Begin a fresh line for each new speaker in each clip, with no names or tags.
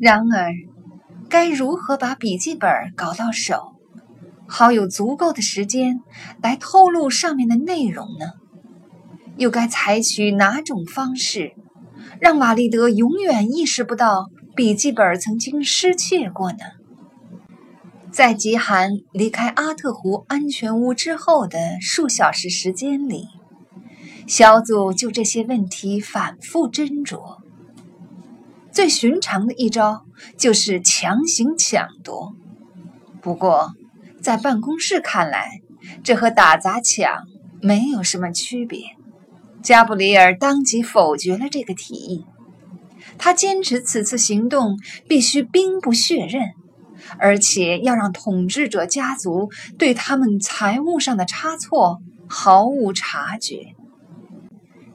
然而，该如何把笔记本搞到手，好有足够的时间来透露上面的内容呢？又该采取哪种方式，让瓦利德永远意识不到笔记本曾经失窃过呢？在吉寒离开阿特湖安全屋之后的数小时时间里，小组就这些问题反复斟酌。最寻常的一招就是强行抢夺，不过在办公室看来，这和打砸抢没有什么区别。加布里尔当即否决了这个提议，他坚持此次行动必须兵不血刃。而且要让统治者家族对他们财务上的差错毫无察觉。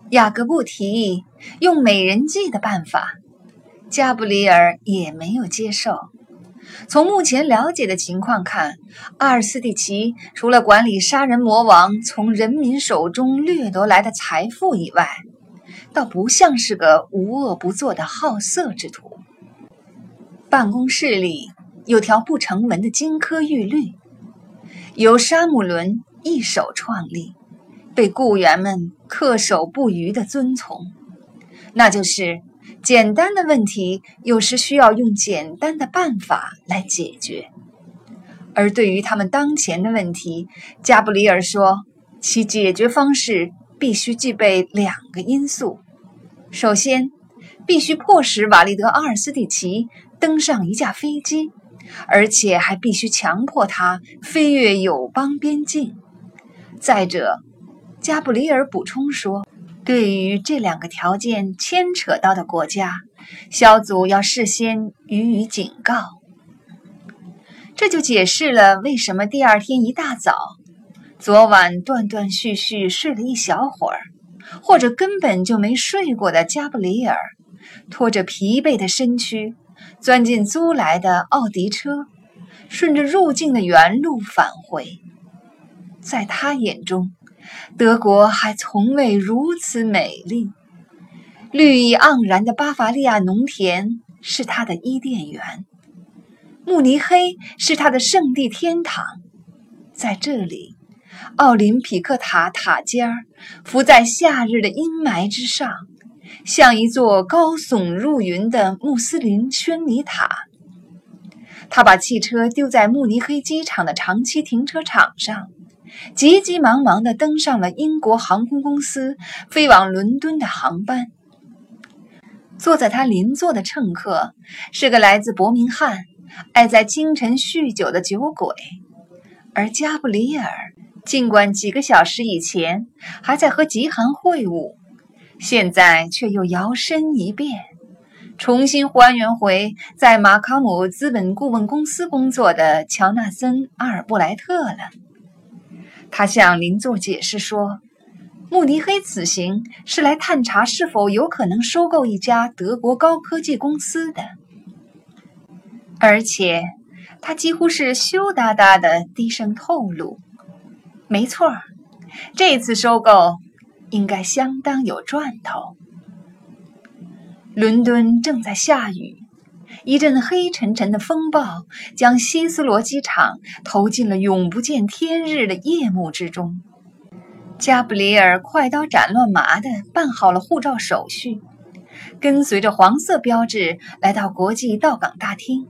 雅各布提议用美人计的办法，加布里尔也没有接受。从目前了解的情况看，阿尔斯蒂奇除了管理杀人魔王从人民手中掠夺来的财富以外，倒不像是个无恶不作的好色之徒。办公室里。有条不成文的金科玉律，由沙姆伦一手创立，被雇员们恪守不渝地遵从。那就是：简单的问题有时需要用简单的办法来解决。而对于他们当前的问题，加布里尔说，其解决方式必须具备两个因素：首先，必须迫使瓦利德·阿尔斯蒂奇登上一架飞机。而且还必须强迫他飞越友邦边境。再者，加布里尔补充说，对于这两个条件牵扯到的国家，小组要事先予以警告。这就解释了为什么第二天一大早，昨晚断断续续睡了一小会儿，或者根本就没睡过的加布里尔，拖着疲惫的身躯。钻进租来的奥迪车，顺着入境的原路返回。在他眼中，德国还从未如此美丽。绿意盎然的巴伐利亚农田是他的伊甸园，慕尼黑是他的圣地天堂。在这里，奥林匹克塔塔尖儿浮在夏日的阴霾之上。像一座高耸入云的穆斯林宣礼塔。他把汽车丢在慕尼黑机场的长期停车场上，急急忙忙地登上了英国航空公司飞往伦敦的航班。坐在他邻座的乘客是个来自伯明翰、爱在清晨酗酒的酒鬼，而加布里尔尽管几个小时以前还在和极寒会晤。现在却又摇身一变，重新还原回在马卡姆资本顾问公司工作的乔纳森·阿尔布莱特了。他向邻座解释说，慕尼黑此行是来探查是否有可能收购一家德国高科技公司的，而且他几乎是羞答答的低声透露：“没错，这次收购。”应该相当有赚头。伦敦正在下雨，一阵黑沉沉的风暴将希斯罗机场投进了永不见天日的夜幕之中。加布里尔快刀斩乱麻地办好了护照手续，跟随着黄色标志来到国际到港大厅。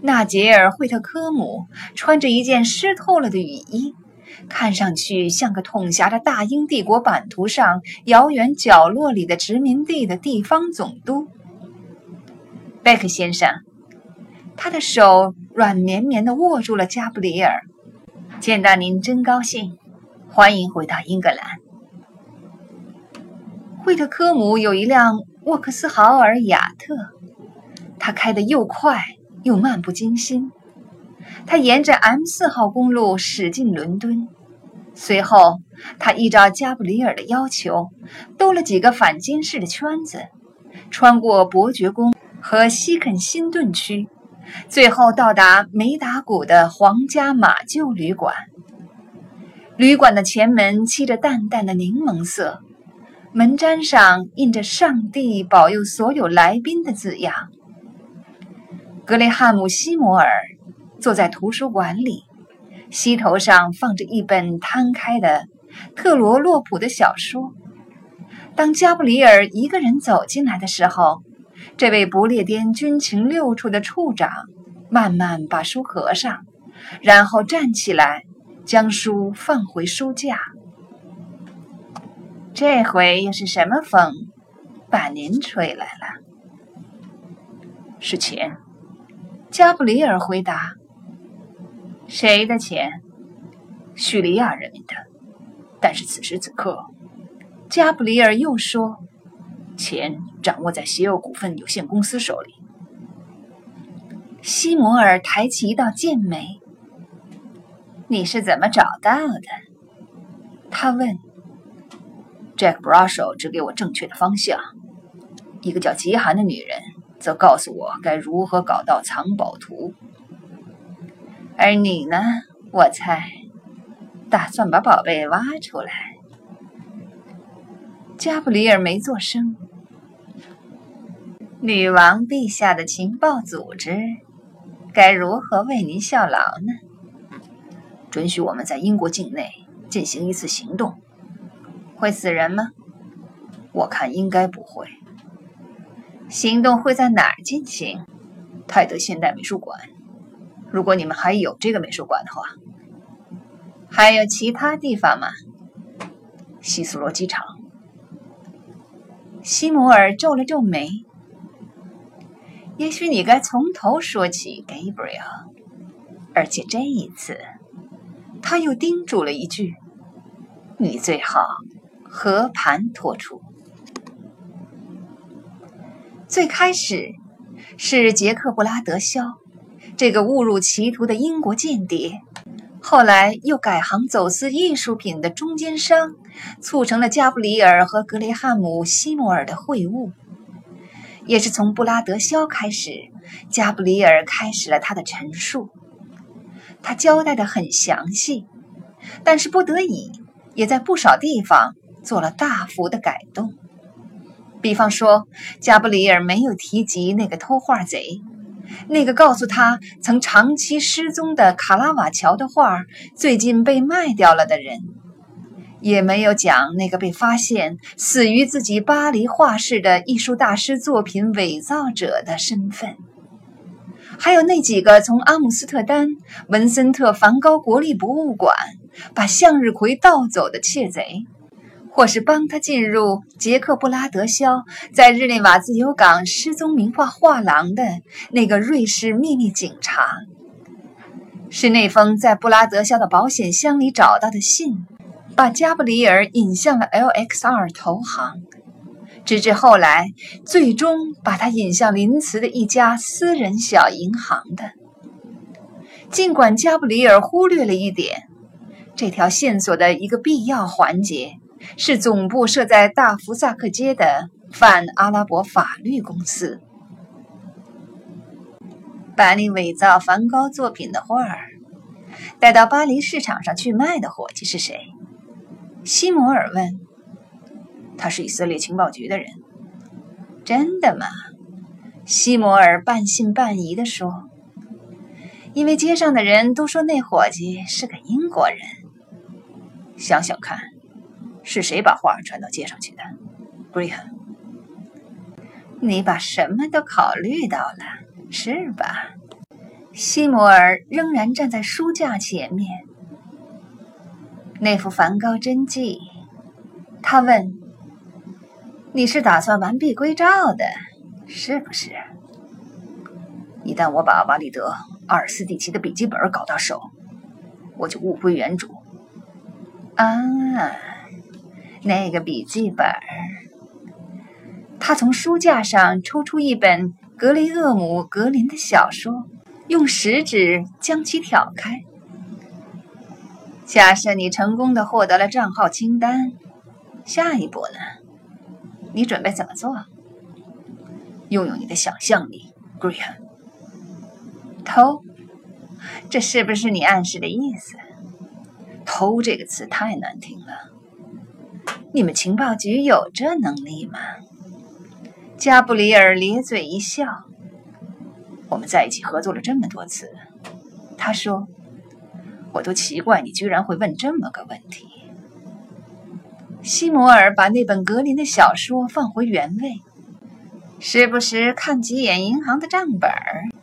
纳杰尔·惠特科姆穿着一件湿透了的雨衣。看上去像个统辖着大英帝国版图上遥远角落里的殖民地的地方总督，贝克先生。他的手软绵绵地握住了加布里尔。见到您真高兴，欢迎回到英格兰。惠特科姆有一辆沃克斯豪尔雅特，他开得又快又漫不经心。他沿着 M 四号公路驶进伦敦。随后，他依照加布里尔的要求，兜了几个反监视的圈子，穿过伯爵宫和西肯辛顿区，最后到达梅达谷的皇家马厩旅馆。旅馆的前门漆着淡淡的柠檬色，门毡上印着“上帝保佑所有来宾”的字样。格雷汉姆·西摩尔坐在图书馆里，膝头上放着一本摊开的特罗洛普的小说。当加布里尔一个人走进来的时候，这位不列颠军情六处的处长慢慢把书合上，然后站起来，将书放回书架。这回又是什么风把您吹来了？
是钱。
加布里尔回答：“
谁的钱？叙利亚人民的。但是此时此刻，
加布里尔又说，
钱掌握在邪恶股份有限公司手里。”
西摩尔抬起一道剑眉：“你是怎么找到的？”他问。
Jack Brussel 指给我正确的方向，一个叫极寒的女人。则告诉我该如何搞到藏宝图，
而你呢？我猜，打算把宝贝挖出来。加布里尔没做声。女王陛下的情报组织该如何为您效劳呢？
准许我们在英国境内进行一次行动，
会死人吗？
我看应该不会。
行动会在哪儿进行？
泰德现代美术馆。如果你们还有这个美术馆的话，
还有其他地方吗？
希斯罗机场。
西摩尔皱了皱眉。也许你该从头说起，Gabriel。而且这一次，他又叮嘱了一句：“你最好和盘托出。”最开始是杰克布拉德肖这个误入歧途的英国间谍，后来又改行走私艺术品的中间商，促成了加布里尔和格雷汉姆·西摩尔的会晤。也是从布拉德肖开始，加布里尔开始了他的陈述。他交代的很详细，但是不得已也在不少地方做了大幅的改动。比方说，加布里尔没有提及那个偷画贼，那个告诉他曾长期失踪的卡拉瓦乔的画最近被卖掉了的人，也没有讲那个被发现死于自己巴黎画室的艺术大师作品伪造者的身份，还有那几个从阿姆斯特丹文森特梵高国立博物馆把向日葵盗走的窃贼。或是帮他进入杰克布拉德肖在日内瓦自由港失踪名画画廊的那个瑞士秘密警察，是那封在布拉德肖的保险箱里找到的信，把加布里尔引向了 LXR 投行，直至后来最终把他引向林茨的一家私人小银行的。尽管加布里尔忽略了一点，这条线索的一个必要环节。是总部设在大福萨克街的泛阿拉伯法律公司。把你伪造梵高作品的画儿带到巴黎市场上去卖的伙计是谁？西摩尔问。
他是以色列情报局的人。
真的吗？西摩尔半信半疑地说。因为街上的人都说那伙计是个英国人。
想想看。是谁把画传到街上去的？Graham，
你把什么都考虑到了，是吧？西摩尔仍然站在书架前面。那幅梵高真迹，他问：“你是打算完璧归赵的，是不是？”
一旦我把瓦里德·阿尔斯蒂奇的笔记本搞到手，我就物归原主。
啊。那个笔记本，他从书架上抽出一本格雷厄姆·格林的小说，用食指将其挑开。假设你成功的获得了账号清单，下一步呢？你准备怎么做？
用用你的想象力，Graham。
偷？这是不是你暗示的意思？
偷这个词太难听了。
你们情报局有这能力吗？加布里尔咧嘴一笑。
我们在一起合作了这么多次，他说，我都奇怪你居然会问这么个问题。
西摩尔把那本格林的小说放回原位，时不时看几眼银行的账本，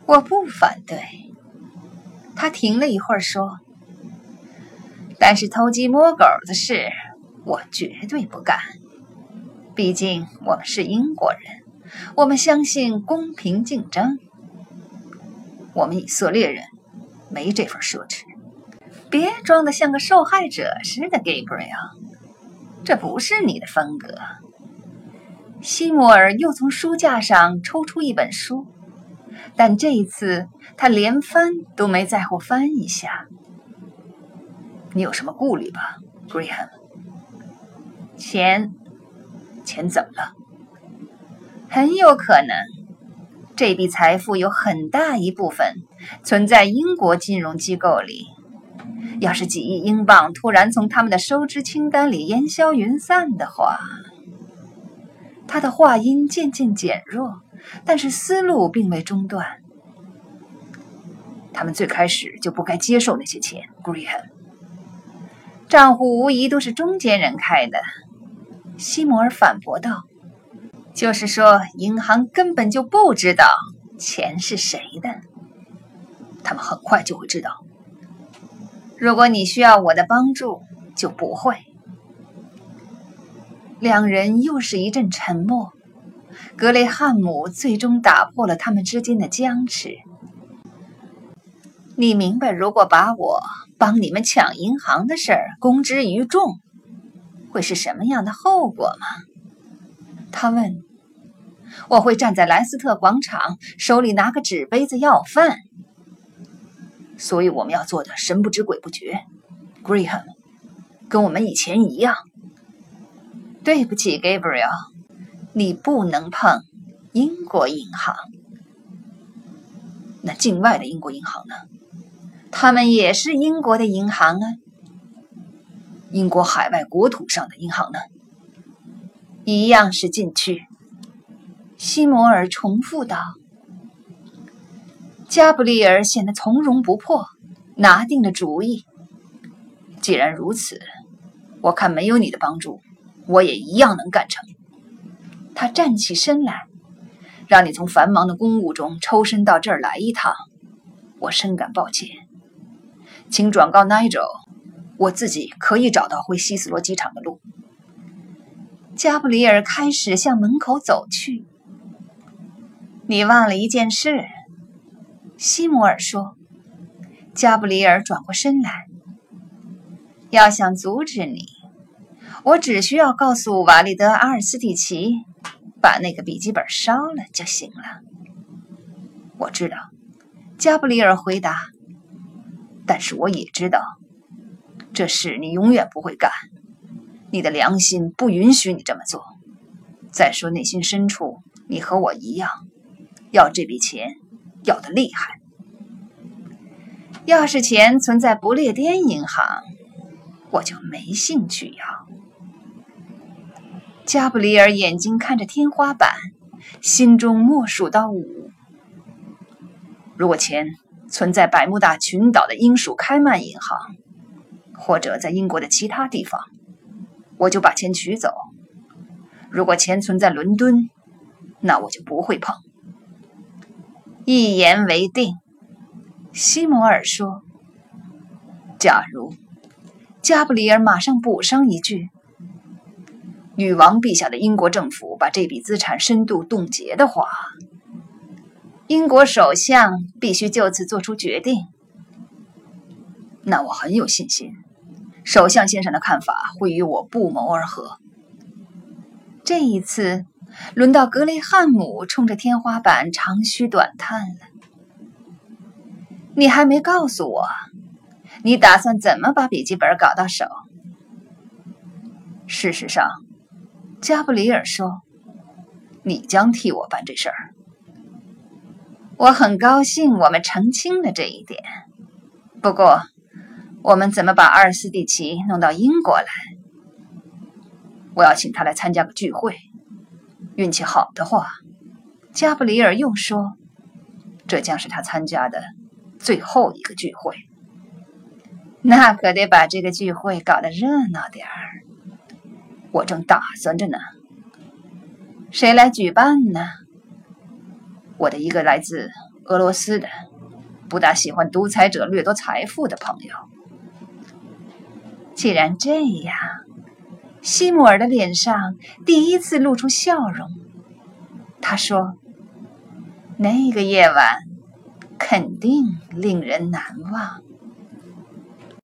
我不反对。他停了一会儿说：“但是偷鸡摸狗的事，我绝对不干。毕竟我们是英国人，我们相信公平竞争。
我们以色列人没这份奢侈。
别装的像个受害者似的，Gabriel。”这不是你的风格。西摩尔又从书架上抽出一本书，但这一次他连翻都没在乎翻一下。
你有什么顾虑吧，Graham？
钱，
钱怎么了？
很有可能，这笔财富有很大一部分存在英国金融机构里。要是几亿英镑突然从他们的收支清单里烟消云散的话，他的话音渐渐减弱，但是思路并未中断。
他们最开始就不该接受那些钱，Graham。
账户无疑都是中间人开的，西摩尔反驳道。就是说，银行根本就不知道钱是谁的。
他们很快就会知道。
如果你需要我的帮助，就不会。两人又是一阵沉默。格雷汉姆最终打破了他们之间的僵持。你明白，如果把我帮你们抢银行的事儿公之于众，会是什么样的后果吗？他问。我会站在莱斯特广场，手里拿个纸杯子要饭。
所以我们要做的神不知鬼不觉，Graham，跟我们以前一样。
对不起，Gabriel，你不能碰英国银行。
那境外的英国银行呢？
他们也是英国的银行啊。
英国海外国土上的银行呢？
一样是禁区。西摩尔重复道。加布里尔显得从容不迫，拿定了主意。
既然如此，我看没有你的帮助，我也一样能干成。
他站起身来，
让你从繁忙的公务中抽身到这儿来一趟，我深感抱歉。请转告 Nigel，我自己可以找到回希斯罗机场的路。
加布里尔开始向门口走去。你忘了一件事。西摩尔说：“加布里尔转过身来，要想阻止你，我只需要告诉瓦利德阿尔斯蒂奇，把那个笔记本烧了就行了。”
我知道，
加布里尔回答。
但是我也知道，这事你永远不会干。你的良心不允许你这么做。再说，内心深处，你和我一样，要这笔钱。要的厉害。
要是钱存在不列颠银行，我就没兴趣要。加布里尔眼睛看着天花板，心中默数到五。
如果钱存在百慕大群岛的英属开曼银行，或者在英国的其他地方，我就把钱取走。如果钱存在伦敦，那我就不会碰。
一言为定，西摩尔说。
假如
加布里尔马上补上一句：“
女王陛下的英国政府把这笔资产深度冻结的话，
英国首相必须就此做出决定。”
那我很有信心，首相先生的看法会与我不谋而合。
这一次。轮到格雷汉姆冲着天花板长吁短叹了。你还没告诉我，你打算怎么把笔记本搞到手？
事实上，加布里尔说，你将替我办这事儿。
我很高兴我们澄清了这一点。不过，我们怎么把阿尔斯蒂奇弄到英国来？
我要请他来参加个聚会。运气好的话，
加布里尔又说：“
这将是他参加的最后一个聚会。
那可得把这个聚会搞得热闹点儿。
我正打算着呢。
谁来举办呢？
我的一个来自俄罗斯的、不大喜欢独裁者掠夺财富的朋友。
既然这样，西姆尔的脸上第一次露出笑容。他说：“那个夜晚肯定令人难忘。”